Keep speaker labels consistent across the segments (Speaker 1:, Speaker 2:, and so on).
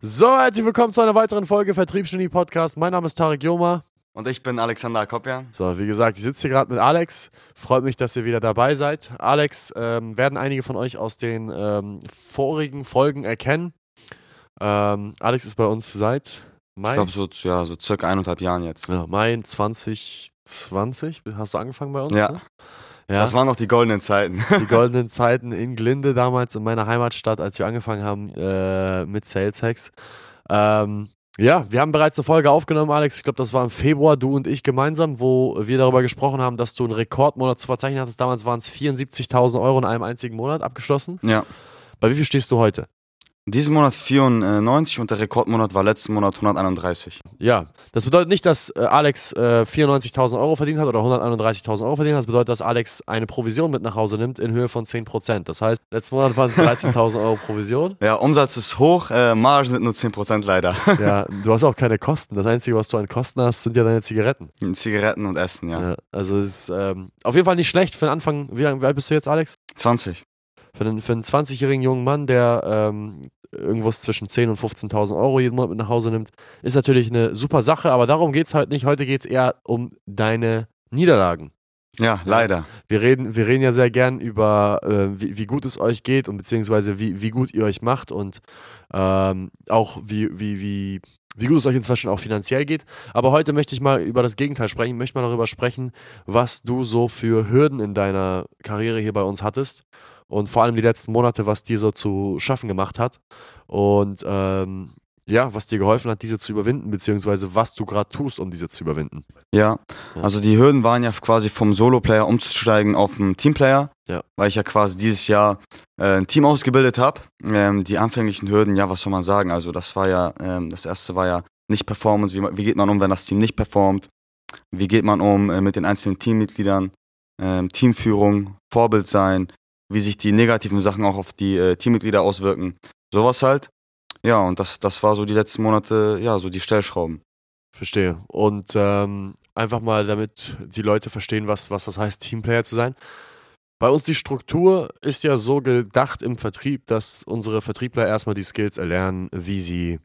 Speaker 1: So, herzlich willkommen zu einer weiteren Folge Vertriebsgenie Podcast. Mein Name ist Tarek Joma.
Speaker 2: Und ich bin Alexander Akopjan.
Speaker 1: So, wie gesagt, ich sitze hier gerade mit Alex. Freut mich, dass ihr wieder dabei seid. Alex ähm, werden einige von euch aus den ähm, vorigen Folgen erkennen. Ähm, Alex ist bei uns seit Mai.
Speaker 2: Ich glaube so, ja, so circa eineinhalb Jahren jetzt.
Speaker 1: ja, Mai 2020 hast du angefangen bei uns?
Speaker 2: Ja.
Speaker 1: Ne? Ja.
Speaker 2: Das waren noch die goldenen Zeiten.
Speaker 1: die goldenen Zeiten in Glinde damals in meiner Heimatstadt, als wir angefangen haben äh, mit Sales Hacks. Ähm, ja, wir haben bereits eine Folge aufgenommen, Alex. Ich glaube, das war im Februar, du und ich gemeinsam, wo wir darüber gesprochen haben, dass du einen Rekordmonat zu verzeichnen hattest. Damals waren es 74.000 Euro in einem einzigen Monat abgeschlossen.
Speaker 2: Ja.
Speaker 1: Bei wie viel stehst du heute?
Speaker 2: Diesen Monat 94 und der Rekordmonat war letzten Monat 131.
Speaker 1: Ja, das bedeutet nicht, dass äh, Alex äh, 94.000 Euro verdient hat oder 131.000 Euro verdient hat. Das bedeutet, dass Alex eine Provision mit nach Hause nimmt in Höhe von 10%. Das heißt, letzten Monat waren es 13.000 Euro Provision.
Speaker 2: Ja, Umsatz ist hoch, äh, Margen sind nur 10% leider.
Speaker 1: Ja, du hast auch keine Kosten. Das Einzige, was du an Kosten hast, sind ja deine Zigaretten.
Speaker 2: Zigaretten und Essen, ja.
Speaker 1: Ja, also es ist ähm, auf jeden Fall nicht schlecht für den Anfang. Wie, wie alt bist du jetzt, Alex?
Speaker 2: 20.
Speaker 1: Für einen, für einen 20-jährigen jungen Mann, der ähm, irgendwas zwischen 10.000 und 15.000 Euro jeden Monat mit nach Hause nimmt, ist natürlich eine super Sache, aber darum geht es heute nicht. Heute geht es eher um deine Niederlagen.
Speaker 2: Ja, leider.
Speaker 1: Wir reden, wir reden ja sehr gern über, äh, wie, wie gut es euch geht und beziehungsweise wie, wie gut ihr euch macht und ähm, auch wie, wie, wie, wie gut es euch inzwischen auch finanziell geht. Aber heute möchte ich mal über das Gegenteil sprechen, Ich möchte mal darüber sprechen, was du so für Hürden in deiner Karriere hier bei uns hattest und vor allem die letzten Monate, was dir so zu schaffen gemacht hat und ähm, ja, was dir geholfen hat, diese zu überwinden, beziehungsweise was du gerade tust, um diese zu überwinden.
Speaker 2: Ja, also die Hürden waren ja quasi vom Solo-Player umzusteigen auf einen Teamplayer,
Speaker 1: Ja.
Speaker 2: weil ich ja quasi dieses Jahr äh, ein Team ausgebildet habe. Ähm, die anfänglichen Hürden, ja, was soll man sagen? Also das war ja, ähm, das erste war ja nicht Performance, wie, wie geht man um, wenn das Team nicht performt? Wie geht man um äh, mit den einzelnen Teammitgliedern? Ähm, Teamführung, Vorbild sein, wie sich die negativen Sachen auch auf die äh, Teammitglieder auswirken. Sowas halt. Ja, und das, das war so die letzten Monate, ja, so die Stellschrauben.
Speaker 1: Verstehe. Und ähm, einfach mal, damit die Leute verstehen, was, was das heißt, Teamplayer zu sein. Bei uns die Struktur ist ja so gedacht im Vertrieb, dass unsere Vertriebler erstmal die Skills erlernen, wie sie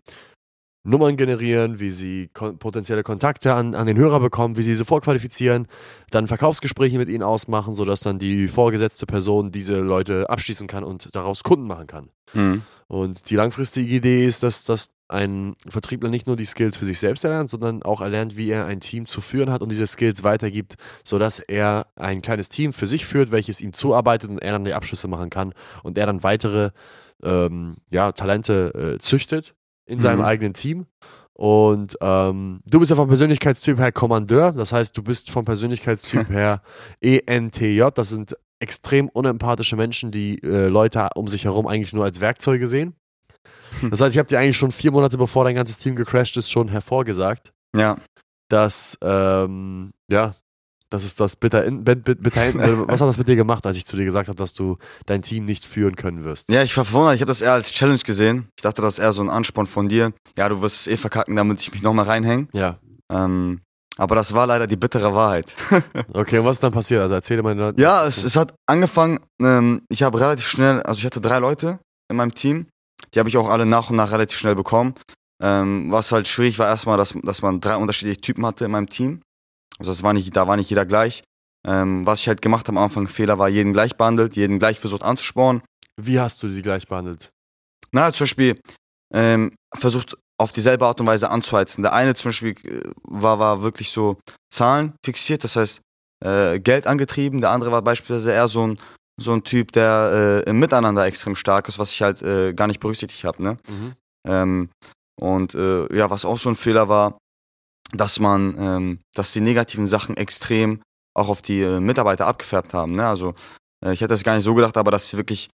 Speaker 1: Nummern generieren, wie sie kon potenzielle Kontakte an, an den Hörer bekommen, wie sie sie vorqualifizieren, dann Verkaufsgespräche mit ihnen ausmachen, sodass dann die vorgesetzte Person diese Leute abschließen kann und daraus Kunden machen kann.
Speaker 2: Hm.
Speaker 1: Und die langfristige Idee ist, dass, dass ein Vertriebler nicht nur die Skills für sich selbst erlernt, sondern auch erlernt, wie er ein Team zu führen hat und diese Skills weitergibt, sodass er ein kleines Team für sich führt, welches ihm zuarbeitet und er dann die Abschlüsse machen kann und er dann weitere ähm, ja, Talente äh, züchtet in seinem
Speaker 2: Mhm.
Speaker 1: eigenen Team. Und ähm, du bist ja vom Persönlichkeitstyp her Kommandeur, das heißt, du bist vom Persönlichkeitstyp her ENTJ, das sind extrem unempathische Menschen, die äh, Leute um sich herum eigentlich nur als Werkzeuge sehen. Das heißt, ich habe dir eigentlich schon vier Monate bevor dein ganzes Team gecrashed ist, schon hervorgesagt,
Speaker 2: Ja,
Speaker 1: dass, ähm, ja, das ist das bitter, bitter hinten. Also, Was hat das mit dir gemacht, als ich zu dir gesagt habe, dass du dein Team nicht führen können wirst?
Speaker 2: Ja, ich war verwundert. Ich habe das eher als Challenge gesehen. Ich dachte, das ist eher so ein Ansporn von dir. Ja, du wirst es eh verkacken, damit ich mich nochmal reinhänge.
Speaker 1: Ja.
Speaker 2: Ähm, aber das war leider die bittere Wahrheit.
Speaker 1: Okay, und was ist dann passiert? Also erzähle mal Leuten.
Speaker 2: ja, es, es hat angefangen. Ähm, ich habe relativ schnell, also ich hatte drei Leute in meinem Team. Die habe ich auch alle nach und nach relativ schnell bekommen. Ähm, was halt schwierig war erstmal, dass, dass man drei unterschiedliche Typen hatte in meinem Team. Also das war nicht, da war nicht jeder gleich. Ähm, was ich halt gemacht habe am Anfang, Fehler war, jeden gleich behandelt, jeden gleich versucht anzusporen.
Speaker 1: Wie hast du sie gleich behandelt?
Speaker 2: Na, zum Beispiel ähm, versucht auf dieselbe Art und Weise anzuheizen. Der eine zum Beispiel äh, war, war wirklich so Zahlen fixiert, das heißt äh, Geld angetrieben. Der andere war beispielsweise eher so ein, so ein Typ, der äh, im Miteinander extrem stark ist, was ich halt äh, gar nicht berücksichtigt habe. Ne?
Speaker 1: Mhm.
Speaker 2: Ähm, und äh, ja, was auch so ein Fehler war, dass man, ähm, dass die negativen Sachen extrem auch auf die äh, Mitarbeiter abgefärbt haben. Ne? Also äh, ich hätte das gar nicht so gedacht, aber dass sie wirklich,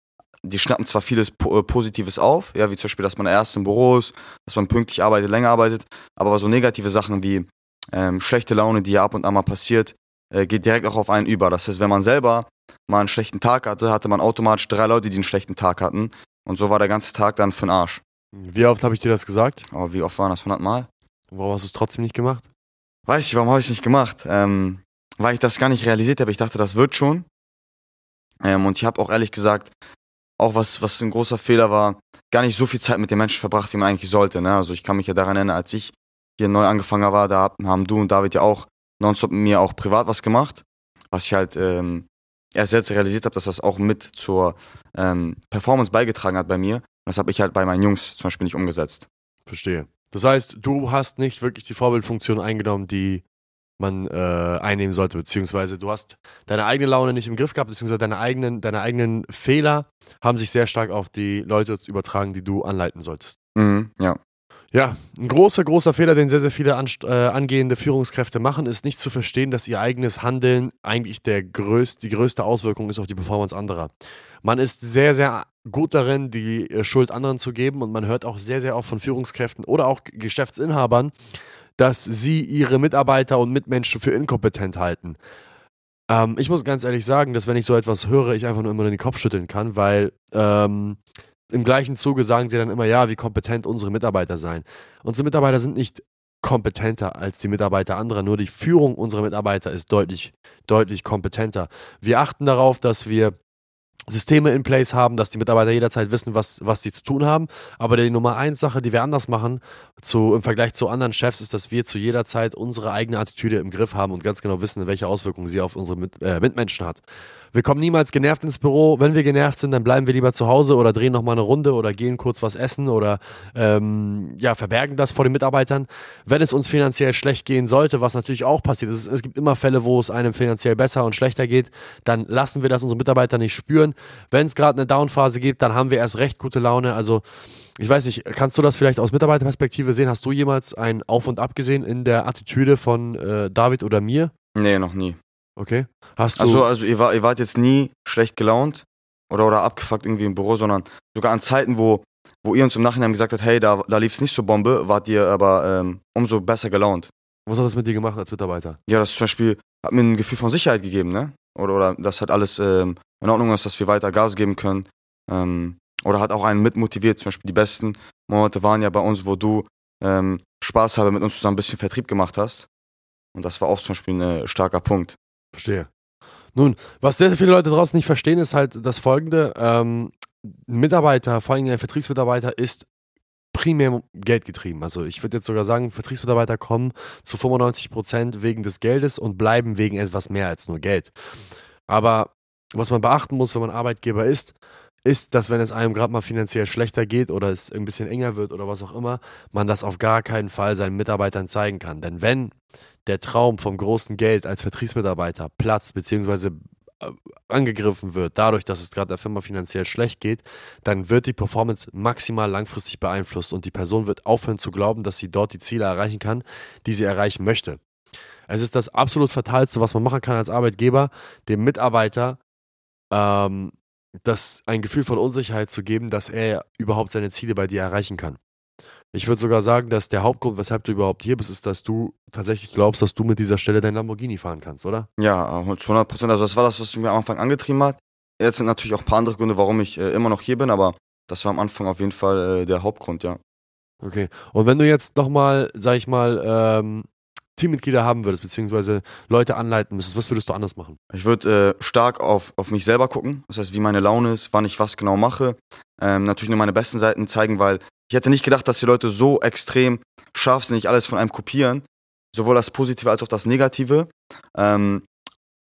Speaker 2: die schnappen zwar vieles po äh, Positives auf, ja, wie zum Beispiel, dass man erst im Büro ist, dass man pünktlich arbeitet, länger arbeitet, aber so negative Sachen wie ähm, schlechte Laune, die ja ab und an mal passiert, äh, geht direkt auch auf einen über. Das heißt, wenn man selber mal einen schlechten Tag hatte, hatte man automatisch drei Leute, die einen schlechten Tag hatten. Und so war der ganze Tag dann für den Arsch.
Speaker 1: Wie oft habe ich dir das gesagt?
Speaker 2: Aber wie oft waren das? 100 Mal?
Speaker 1: Warum hast du es trotzdem nicht gemacht?
Speaker 2: Weiß ich, warum habe ich es nicht gemacht? Ähm, weil ich das gar nicht realisiert habe. Ich dachte, das wird schon. Ähm, und ich habe auch ehrlich gesagt, auch was, was ein großer Fehler war, gar nicht so viel Zeit mit den Menschen verbracht, wie man eigentlich sollte. Ne? Also ich kann mich ja daran erinnern, als ich hier neu angefangen war, da haben du und David ja auch nonstop mit mir auch privat was gemacht, was ich halt ähm, erst jetzt realisiert habe, dass das auch mit zur ähm, Performance beigetragen hat bei mir. Und das habe ich halt bei meinen Jungs zum Beispiel nicht umgesetzt.
Speaker 1: Verstehe. Das heißt, du hast nicht wirklich die Vorbildfunktion eingenommen, die man äh, einnehmen sollte, beziehungsweise du hast deine eigene Laune nicht im Griff gehabt, beziehungsweise deine eigenen, deine eigenen Fehler haben sich sehr stark auf die Leute übertragen, die du anleiten solltest.
Speaker 2: Mhm, ja.
Speaker 1: Ja, ein großer, großer Fehler, den sehr, sehr viele äh, angehende Führungskräfte machen, ist nicht zu verstehen, dass ihr eigenes Handeln eigentlich der größt, die größte Auswirkung ist auf die Performance anderer. Man ist sehr, sehr gut darin, die äh, Schuld anderen zu geben und man hört auch sehr, sehr oft von Führungskräften oder auch Geschäftsinhabern, dass sie ihre Mitarbeiter und Mitmenschen für inkompetent halten. Ähm, ich muss ganz ehrlich sagen, dass wenn ich so etwas höre, ich einfach nur immer den Kopf schütteln kann, weil ähm, im gleichen Zuge sagen sie dann immer, ja, wie kompetent unsere Mitarbeiter seien. Unsere Mitarbeiter sind nicht kompetenter als die Mitarbeiter anderer, nur die Führung unserer Mitarbeiter ist deutlich, deutlich kompetenter. Wir achten darauf, dass wir Systeme in place haben, dass die Mitarbeiter jederzeit wissen, was, was sie zu tun haben. Aber die Nummer eins Sache, die wir anders machen zu, im Vergleich zu anderen Chefs, ist, dass wir zu jeder Zeit unsere eigene Attitüde im Griff haben und ganz genau wissen, welche Auswirkungen sie auf unsere Mit, äh, Mitmenschen hat. Wir kommen niemals genervt ins Büro. Wenn wir genervt sind, dann bleiben wir lieber zu Hause oder drehen nochmal eine Runde oder gehen kurz was essen oder ähm, ja, verbergen das vor den Mitarbeitern. Wenn es uns finanziell schlecht gehen sollte, was natürlich auch passiert, es, es gibt immer Fälle, wo es einem finanziell besser und schlechter geht, dann lassen wir das unsere Mitarbeiter nicht spüren. Wenn es gerade eine Downphase gibt, dann haben wir erst recht gute Laune. Also ich weiß nicht, kannst du das vielleicht aus Mitarbeiterperspektive sehen? Hast du jemals ein Auf und Ab gesehen in der Attitüde von äh, David oder mir?
Speaker 2: Nee, noch nie.
Speaker 1: Okay. Hast du
Speaker 2: Also, also ihr, war, ihr wart jetzt nie schlecht gelaunt oder, oder abgefuckt irgendwie im Büro, sondern sogar an Zeiten, wo, wo ihr uns im Nachhinein gesagt habt, hey, da, da lief es nicht so Bombe, wart ihr aber ähm, umso besser gelaunt.
Speaker 1: was hat das mit dir gemacht als Mitarbeiter?
Speaker 2: Ja, das zum Beispiel hat mir ein Gefühl von Sicherheit gegeben, ne? Oder, oder das hat alles ähm, in Ordnung ist, dass wir weiter Gas geben können. Ähm, oder hat auch einen mitmotiviert. Zum Beispiel die besten Monate waren ja bei uns, wo du ähm, Spaß habe mit uns zusammen ein bisschen Vertrieb gemacht hast. Und das war auch zum Beispiel ein starker Punkt.
Speaker 1: Verstehe. Nun, was sehr, sehr viele Leute draußen nicht verstehen, ist halt das folgende. Ähm, Mitarbeiter, vor allem ein Vertriebsmitarbeiter, ist primär geldgetrieben. Also ich würde jetzt sogar sagen, Vertriebsmitarbeiter kommen zu 95 Prozent wegen des Geldes und bleiben wegen etwas mehr als nur Geld. Aber was man beachten muss, wenn man Arbeitgeber ist, ist, dass wenn es einem gerade mal finanziell schlechter geht oder es ein bisschen enger wird oder was auch immer, man das auf gar keinen Fall seinen Mitarbeitern zeigen kann. Denn wenn der Traum vom großen Geld als Vertriebsmitarbeiter platzt, beziehungsweise äh, angegriffen wird, dadurch, dass es gerade der Firma finanziell schlecht geht, dann wird die Performance maximal langfristig beeinflusst und die Person wird aufhören zu glauben, dass sie dort die Ziele erreichen kann, die sie erreichen möchte. Es ist das absolut Fatalste, was man machen kann als Arbeitgeber, dem Mitarbeiter ähm, das ein Gefühl von Unsicherheit zu geben, dass er überhaupt seine Ziele bei dir erreichen kann. Ich würde sogar sagen, dass der Hauptgrund, weshalb du überhaupt hier bist, ist, dass du tatsächlich glaubst, dass du mit dieser Stelle dein Lamborghini fahren kannst, oder?
Speaker 2: Ja, zu 100 Prozent. Also das war das, was mich am Anfang angetrieben hat. Jetzt sind natürlich auch ein paar andere Gründe, warum ich äh, immer noch hier bin, aber das war am Anfang auf jeden Fall äh, der Hauptgrund, ja.
Speaker 1: Okay. Und wenn du jetzt nochmal, sag ich mal, ähm, Teammitglieder haben würdest, beziehungsweise Leute anleiten müsstest, was würdest du anders machen?
Speaker 2: Ich würde äh, stark auf, auf mich selber gucken, das heißt, wie meine Laune ist, wann ich was genau mache. Ähm, natürlich nur meine besten Seiten zeigen, weil ich hätte nicht gedacht, dass die Leute so extrem scharfsinnig alles von einem kopieren, sowohl das Positive als auch das Negative. Ähm,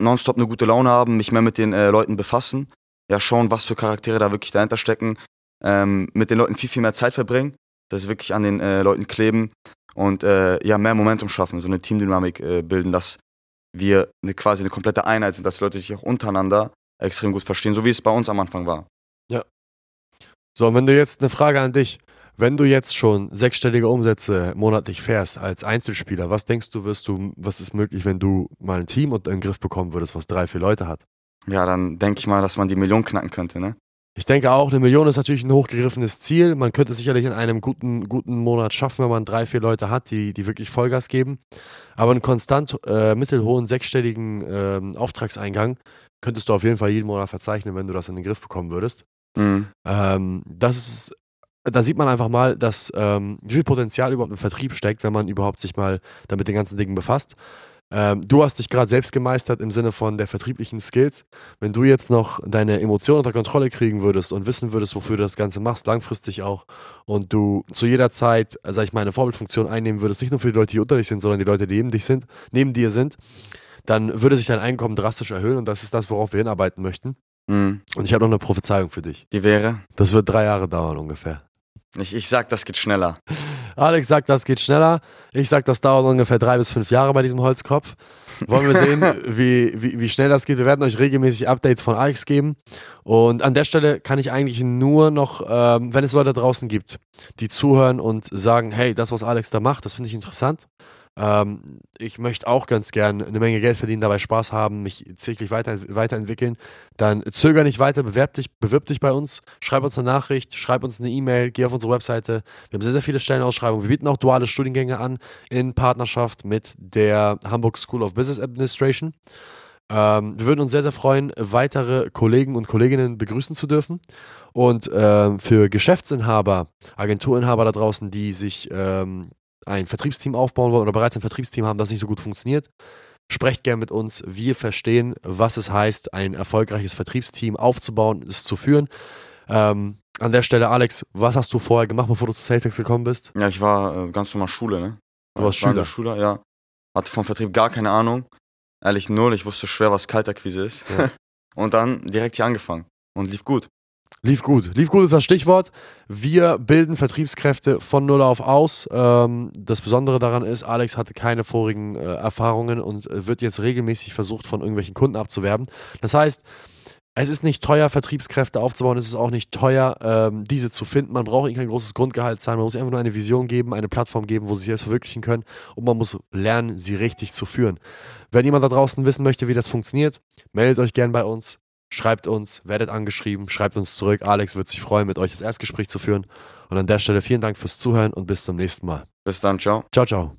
Speaker 2: nonstop eine gute Laune haben, mich mehr mit den äh, Leuten befassen, ja, schauen, was für Charaktere da wirklich dahinter stecken, ähm, mit den Leuten viel, viel mehr Zeit verbringen, dass sie wirklich an den äh, Leuten kleben und äh, ja, mehr Momentum schaffen, so eine Teamdynamik äh, bilden, dass wir eine, quasi eine komplette Einheit sind, dass die Leute sich auch untereinander extrem gut verstehen, so wie es bei uns am Anfang war.
Speaker 1: Ja. So, und wenn du jetzt eine Frage an dich, wenn du jetzt schon sechsstellige Umsätze monatlich fährst als Einzelspieler, was denkst du, wirst du, was ist möglich, wenn du mal ein Team unter den Griff bekommen würdest, was drei, vier Leute hat?
Speaker 2: Ja, dann denke ich mal, dass man die Million knacken könnte, ne?
Speaker 1: Ich denke auch, eine Million ist natürlich ein hochgegriffenes Ziel. Man könnte es sicherlich in einem guten, guten Monat schaffen, wenn man drei, vier Leute hat, die, die wirklich Vollgas geben. Aber einen konstant äh, mittelhohen, sechsstelligen äh, Auftragseingang könntest du auf jeden Fall jeden Monat verzeichnen, wenn du das in den Griff bekommen würdest. Mhm. Ähm, das ist, da sieht man einfach mal, dass ähm, wie viel Potenzial überhaupt im Vertrieb steckt, wenn man überhaupt sich mal damit den ganzen Dingen befasst. Ähm, du hast dich gerade selbst gemeistert im Sinne von der vertrieblichen Skills. Wenn du jetzt noch deine Emotionen unter Kontrolle kriegen würdest und wissen würdest, wofür du das Ganze machst, langfristig auch, und du zu jeder Zeit, sag ich mal, eine Vorbildfunktion einnehmen würdest, nicht nur für die Leute, die unter dich sind, sondern die Leute, die neben dich sind, neben dir sind, dann würde sich dein Einkommen drastisch erhöhen und das ist das, worauf wir hinarbeiten möchten.
Speaker 2: Mhm.
Speaker 1: Und ich habe noch eine Prophezeiung für dich.
Speaker 2: Die wäre?
Speaker 1: Das wird drei Jahre dauern ungefähr.
Speaker 2: Ich, ich sag, das geht schneller.
Speaker 1: Alex sagt, das geht schneller. Ich sag, das dauert ungefähr drei bis fünf Jahre bei diesem Holzkopf. Wollen wir sehen, wie, wie, wie schnell das geht. Wir werden euch regelmäßig Updates von Alex geben. Und an der Stelle kann ich eigentlich nur noch, ähm, wenn es Leute draußen gibt, die zuhören und sagen, hey, das, was Alex da macht, das finde ich interessant. Ähm, ich möchte auch ganz gern eine Menge Geld verdienen, dabei Spaß haben, mich täglich weiter, weiterentwickeln. Dann zöger nicht weiter, bewerb dich, bewirb dich bei uns, schreib uns eine Nachricht, schreib uns eine E-Mail, geh auf unsere Webseite. Wir haben sehr, sehr viele Stellenausschreibungen. Wir bieten auch duale Studiengänge an in Partnerschaft mit der Hamburg School of Business Administration. Ähm, wir würden uns sehr, sehr freuen, weitere Kollegen und Kolleginnen begrüßen zu dürfen. Und ähm, für Geschäftsinhaber, Agenturinhaber da draußen, die sich ähm, ein Vertriebsteam aufbauen wollen oder bereits ein Vertriebsteam haben, das nicht so gut funktioniert, sprecht gerne mit uns. Wir verstehen, was es heißt, ein erfolgreiches Vertriebsteam aufzubauen, es zu führen. Ähm, an der Stelle, Alex, was hast du vorher gemacht, bevor du zu SalesX gekommen bist?
Speaker 2: Ja, ich war äh, ganz normal Schule, ne?
Speaker 1: Du warst
Speaker 2: ich war
Speaker 1: Schüler.
Speaker 2: ja. Hatte vom Vertrieb gar keine Ahnung. Ehrlich null. Ich wusste schwer, was Kaltakquise ist.
Speaker 1: Ja.
Speaker 2: Und dann direkt hier angefangen. Und lief gut.
Speaker 1: Lief gut. Lief gut ist das Stichwort. Wir bilden Vertriebskräfte von Null auf aus. Ähm, das Besondere daran ist, Alex hatte keine vorigen äh, Erfahrungen und äh, wird jetzt regelmäßig versucht, von irgendwelchen Kunden abzuwerben. Das heißt, es ist nicht teuer, Vertriebskräfte aufzubauen. Es ist auch nicht teuer, ähm, diese zu finden. Man braucht ihnen kein großes Grundgehalt zahlen. Man muss einfach nur eine Vision geben, eine Plattform geben, wo sie sich selbst verwirklichen können. Und man muss lernen, sie richtig zu führen. Wenn jemand da draußen wissen möchte, wie das funktioniert, meldet euch gern bei uns. Schreibt uns, werdet angeschrieben, schreibt uns zurück. Alex wird sich freuen, mit euch das Erstgespräch zu führen. Und an der Stelle vielen Dank fürs Zuhören und bis zum nächsten Mal.
Speaker 2: Bis dann, ciao.
Speaker 1: Ciao, ciao.